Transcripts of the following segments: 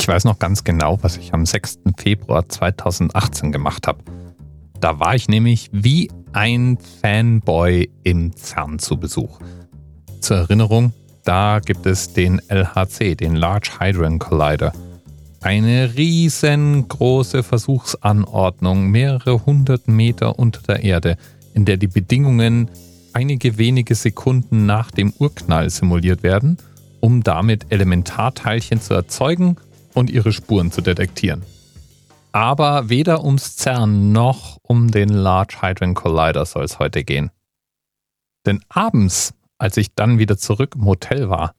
Ich weiß noch ganz genau, was ich am 6. Februar 2018 gemacht habe. Da war ich nämlich wie ein Fanboy im CERN zu Besuch. Zur Erinnerung, da gibt es den LHC, den Large Hadron Collider. Eine riesengroße Versuchsanordnung, mehrere hundert Meter unter der Erde, in der die Bedingungen einige wenige Sekunden nach dem Urknall simuliert werden, um damit Elementarteilchen zu erzeugen und ihre Spuren zu detektieren. Aber weder ums CERN noch um den Large Hadron Collider soll es heute gehen. Denn abends, als ich dann wieder zurück im Hotel war,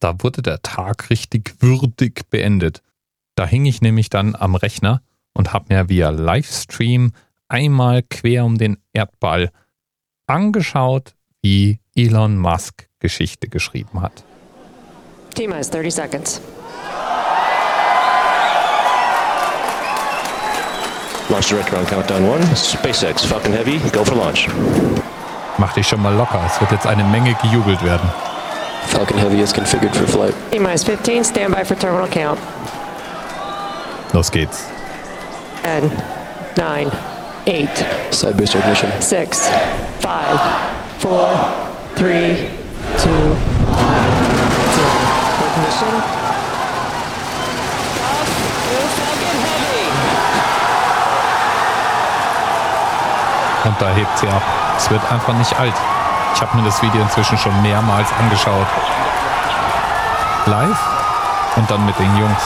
da wurde der Tag richtig würdig beendet. Da hing ich nämlich dann am Rechner und habe mir via Livestream einmal quer um den Erdball angeschaut, wie Elon Musk Geschichte geschrieben hat. T-minus 30 seconds. Launch director on countdown one. SpaceX Falcon Heavy, go for launch. Mach dich schon mal locker, es wird jetzt eine Menge gejubelt werden. Falcon Heavy is configured for flight. T-minus 15, stand by for terminal count. Los geht's. 10, 9, 8, Side booster ignition. 6, 5, 4, 3, 2, 1, 0. Ignition. Und da hebt sie ab. Es wird einfach nicht alt. Ich habe mir das Video inzwischen schon mehrmals angeschaut. Live und dann mit den Jungs.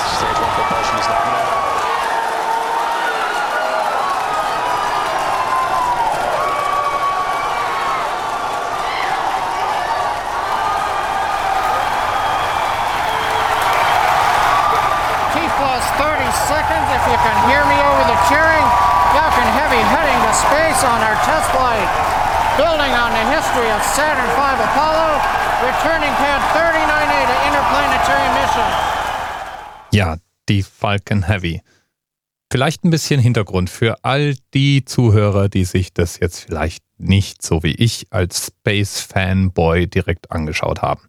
T plus 30 seconds if you can hear me over the cheering. Falcon Heavy heading to space on our test flight. Building on the history of Saturn V Apollo, returning pad 39A to interplanetary mission. Ja, die Falcon Heavy. Vielleicht ein bisschen Hintergrund für all die Zuhörer, die sich das jetzt vielleicht nicht so wie ich als Space-Fanboy direkt angeschaut haben.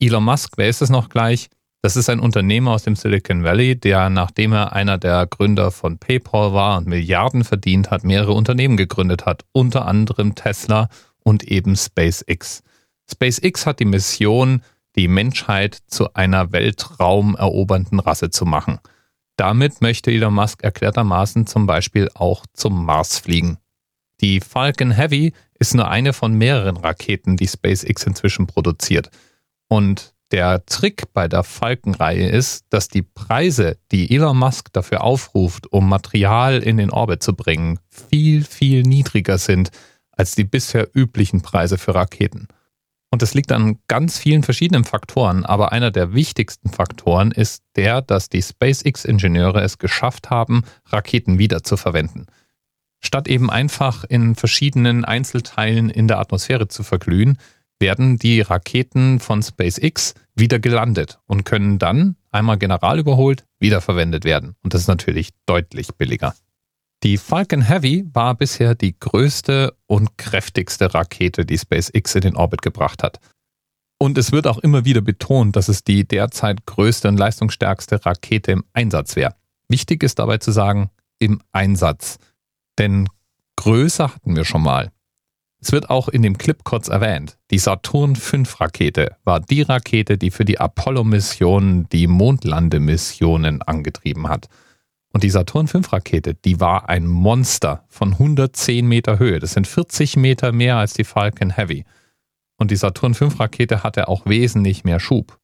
Elon Musk, wer ist es noch gleich? Das ist ein Unternehmer aus dem Silicon Valley, der, nachdem er einer der Gründer von PayPal war und Milliarden verdient hat, mehrere Unternehmen gegründet hat, unter anderem Tesla und eben SpaceX. SpaceX hat die Mission, die Menschheit zu einer weltraumerobernden Rasse zu machen. Damit möchte Elon Musk erklärtermaßen zum Beispiel auch zum Mars fliegen. Die Falcon Heavy ist nur eine von mehreren Raketen, die SpaceX inzwischen produziert. Und der Trick bei der Falcon-Reihe ist, dass die Preise, die Elon Musk dafür aufruft, um Material in den Orbit zu bringen, viel, viel niedriger sind als die bisher üblichen Preise für Raketen. Und das liegt an ganz vielen verschiedenen Faktoren, aber einer der wichtigsten Faktoren ist der, dass die SpaceX-Ingenieure es geschafft haben, Raketen wiederzuverwenden. Statt eben einfach in verschiedenen Einzelteilen in der Atmosphäre zu verglühen, werden die Raketen von SpaceX wieder gelandet und können dann, einmal general überholt, wiederverwendet werden. Und das ist natürlich deutlich billiger. Die Falcon Heavy war bisher die größte und kräftigste Rakete, die SpaceX in den Orbit gebracht hat. Und es wird auch immer wieder betont, dass es die derzeit größte und leistungsstärkste Rakete im Einsatz wäre. Wichtig ist dabei zu sagen, im Einsatz. Denn größer hatten wir schon mal. Es wird auch in dem Clip kurz erwähnt. Die Saturn V Rakete war die Rakete, die für die Apollo-Missionen die Mondlandemissionen angetrieben hat. Und die Saturn V Rakete, die war ein Monster von 110 Meter Höhe. Das sind 40 Meter mehr als die Falcon Heavy. Und die Saturn V Rakete hatte auch wesentlich mehr Schub.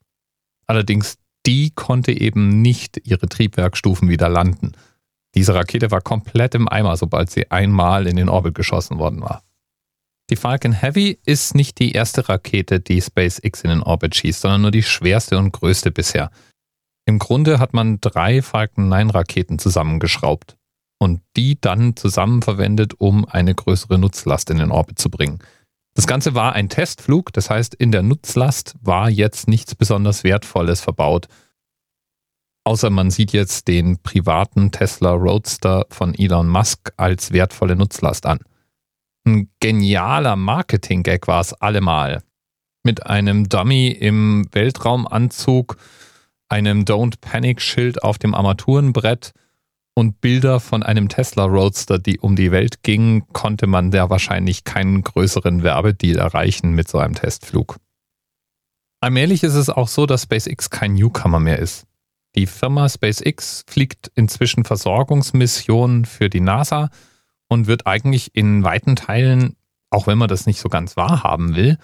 Allerdings, die konnte eben nicht ihre Triebwerkstufen wieder landen. Diese Rakete war komplett im Eimer, sobald sie einmal in den Orbit geschossen worden war. Die Falcon Heavy ist nicht die erste Rakete, die SpaceX in den Orbit schießt, sondern nur die schwerste und größte bisher. Im Grunde hat man drei Falcon 9 Raketen zusammengeschraubt und die dann zusammen verwendet, um eine größere Nutzlast in den Orbit zu bringen. Das Ganze war ein Testflug, das heißt, in der Nutzlast war jetzt nichts besonders Wertvolles verbaut. Außer man sieht jetzt den privaten Tesla Roadster von Elon Musk als wertvolle Nutzlast an. Ein genialer Marketing-Gag war es allemal. Mit einem Dummy im Weltraumanzug einem Don't Panic Schild auf dem Armaturenbrett und Bilder von einem Tesla Roadster, die um die Welt gingen, konnte man da wahrscheinlich keinen größeren Werbedeal erreichen mit so einem Testflug. Allmählich ist es auch so, dass SpaceX kein Newcomer mehr ist. Die Firma SpaceX fliegt inzwischen Versorgungsmissionen für die NASA und wird eigentlich in weiten Teilen, auch wenn man das nicht so ganz wahrhaben will,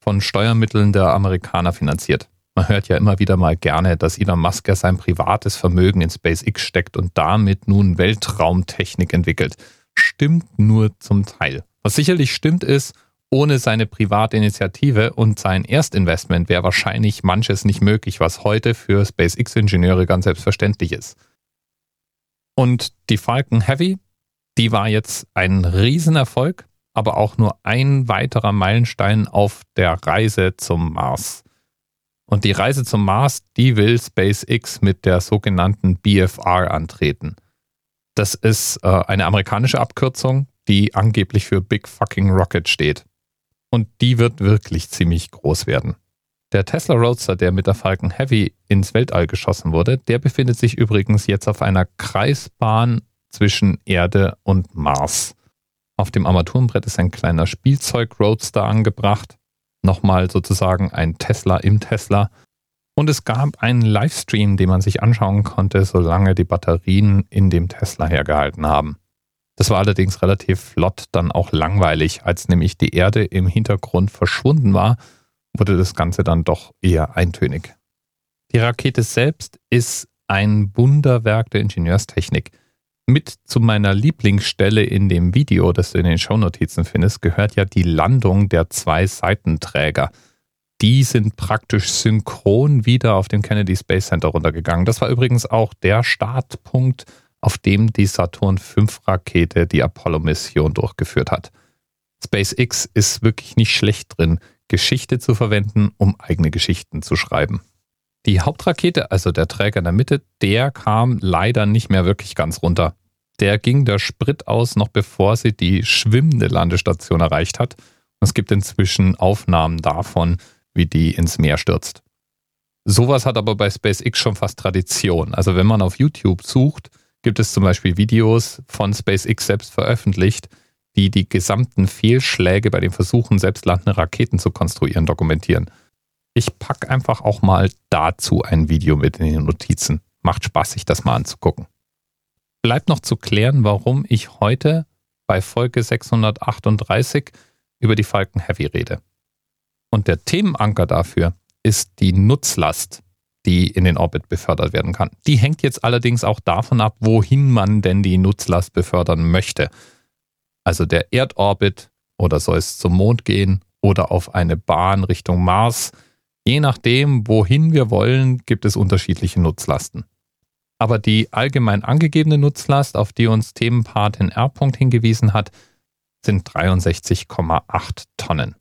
von Steuermitteln der Amerikaner finanziert. Man hört ja immer wieder mal gerne, dass Elon Musk ja sein privates Vermögen in SpaceX steckt und damit nun Weltraumtechnik entwickelt. Stimmt nur zum Teil. Was sicherlich stimmt ist, ohne seine private Initiative und sein Erstinvestment wäre wahrscheinlich manches nicht möglich, was heute für SpaceX-Ingenieure ganz selbstverständlich ist. Und die Falcon Heavy, die war jetzt ein Riesenerfolg, aber auch nur ein weiterer Meilenstein auf der Reise zum Mars. Und die Reise zum Mars, die will SpaceX mit der sogenannten BFR antreten. Das ist äh, eine amerikanische Abkürzung, die angeblich für Big Fucking Rocket steht. Und die wird wirklich ziemlich groß werden. Der Tesla Roadster, der mit der Falcon Heavy ins Weltall geschossen wurde, der befindet sich übrigens jetzt auf einer Kreisbahn zwischen Erde und Mars. Auf dem Armaturenbrett ist ein kleiner Spielzeug-Roadster angebracht. Nochmal sozusagen ein Tesla im Tesla. Und es gab einen Livestream, den man sich anschauen konnte, solange die Batterien in dem Tesla hergehalten haben. Das war allerdings relativ flott dann auch langweilig. Als nämlich die Erde im Hintergrund verschwunden war, wurde das Ganze dann doch eher eintönig. Die Rakete selbst ist ein Wunderwerk der Ingenieurstechnik. Mit zu meiner Lieblingsstelle in dem Video, das du in den Shownotizen findest, gehört ja die Landung der zwei Seitenträger. Die sind praktisch synchron wieder auf dem Kennedy Space Center runtergegangen. Das war übrigens auch der Startpunkt, auf dem die Saturn V Rakete die Apollo-Mission durchgeführt hat. SpaceX ist wirklich nicht schlecht drin, Geschichte zu verwenden, um eigene Geschichten zu schreiben. Die Hauptrakete, also der Träger in der Mitte, der kam leider nicht mehr wirklich ganz runter. Der ging der Sprit aus, noch bevor sie die schwimmende Landestation erreicht hat. es gibt inzwischen Aufnahmen davon, wie die ins Meer stürzt. Sowas hat aber bei SpaceX schon fast Tradition. Also wenn man auf YouTube sucht, gibt es zum Beispiel Videos von SpaceX selbst veröffentlicht, die die gesamten Fehlschläge bei den Versuchen, selbstlandende Raketen zu konstruieren, dokumentieren. Ich packe einfach auch mal dazu ein Video mit in den Notizen. Macht Spaß, sich das mal anzugucken. Bleibt noch zu klären, warum ich heute bei Folge 638 über die Falcon Heavy rede. Und der Themenanker dafür ist die Nutzlast, die in den Orbit befördert werden kann. Die hängt jetzt allerdings auch davon ab, wohin man denn die Nutzlast befördern möchte. Also der Erdorbit oder soll es zum Mond gehen oder auf eine Bahn Richtung Mars Je nachdem, wohin wir wollen, gibt es unterschiedliche Nutzlasten. Aber die allgemein angegebene Nutzlast, auf die uns Themenpatin R. hingewiesen hat, sind 63,8 Tonnen.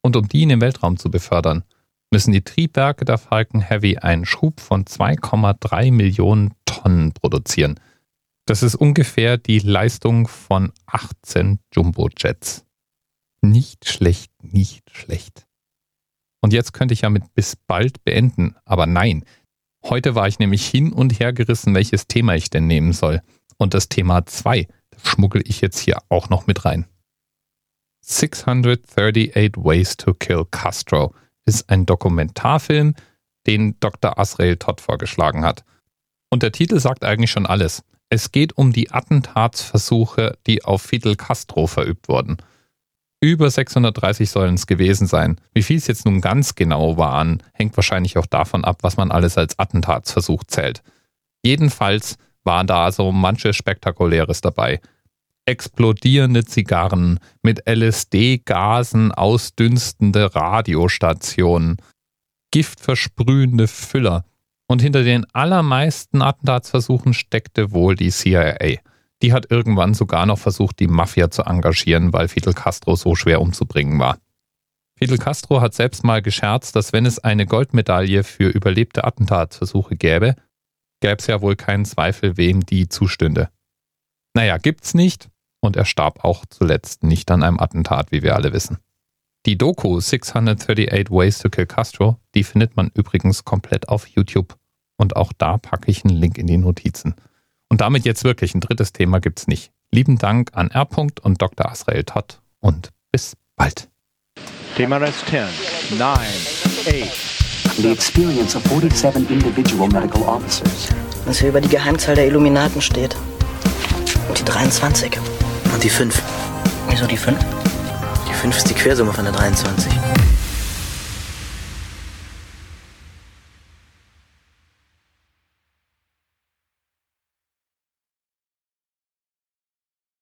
Und um die in den Weltraum zu befördern, müssen die Triebwerke der Falcon Heavy einen Schub von 2,3 Millionen Tonnen produzieren. Das ist ungefähr die Leistung von 18 Jumbo-Jets. Nicht schlecht, nicht schlecht. Und jetzt könnte ich ja mit bis bald beenden. Aber nein. Heute war ich nämlich hin und her gerissen, welches Thema ich denn nehmen soll. Und das Thema 2, das schmuggel ich jetzt hier auch noch mit rein. 638 Ways to Kill Castro ist ein Dokumentarfilm, den Dr. Asrael Todd vorgeschlagen hat. Und der Titel sagt eigentlich schon alles. Es geht um die Attentatsversuche, die auf Fidel Castro verübt wurden. Über 630 sollen es gewesen sein. Wie viel es jetzt nun ganz genau waren, hängt wahrscheinlich auch davon ab, was man alles als Attentatsversuch zählt. Jedenfalls war da so manches Spektakuläres dabei. Explodierende Zigarren, mit LSD-Gasen ausdünstende Radiostationen, giftversprühende Füller. Und hinter den allermeisten Attentatsversuchen steckte wohl die CIA. Die hat irgendwann sogar noch versucht, die Mafia zu engagieren, weil Fidel Castro so schwer umzubringen war. Fidel Castro hat selbst mal gescherzt, dass wenn es eine Goldmedaille für überlebte Attentatsversuche gäbe, gäbe es ja wohl keinen Zweifel, wem die zustünde. Naja, gibt's nicht und er starb auch zuletzt nicht an einem Attentat, wie wir alle wissen. Die Doku 638 Ways to Kill Castro, die findet man übrigens komplett auf YouTube. Und auch da packe ich einen Link in die Notizen. Und damit jetzt wirklich ein drittes Thema gibt's nicht. Lieben Dank an R. und Dr. Asrael Todd und bis bald. TMRS 10, 9, 8. The experience of 47 individual medical officers. Was hier über die Geheimzahl der Illuminaten steht. Und die 23. Und die 5. Wieso die 5? Die 5 ist die Quersumme von der 23.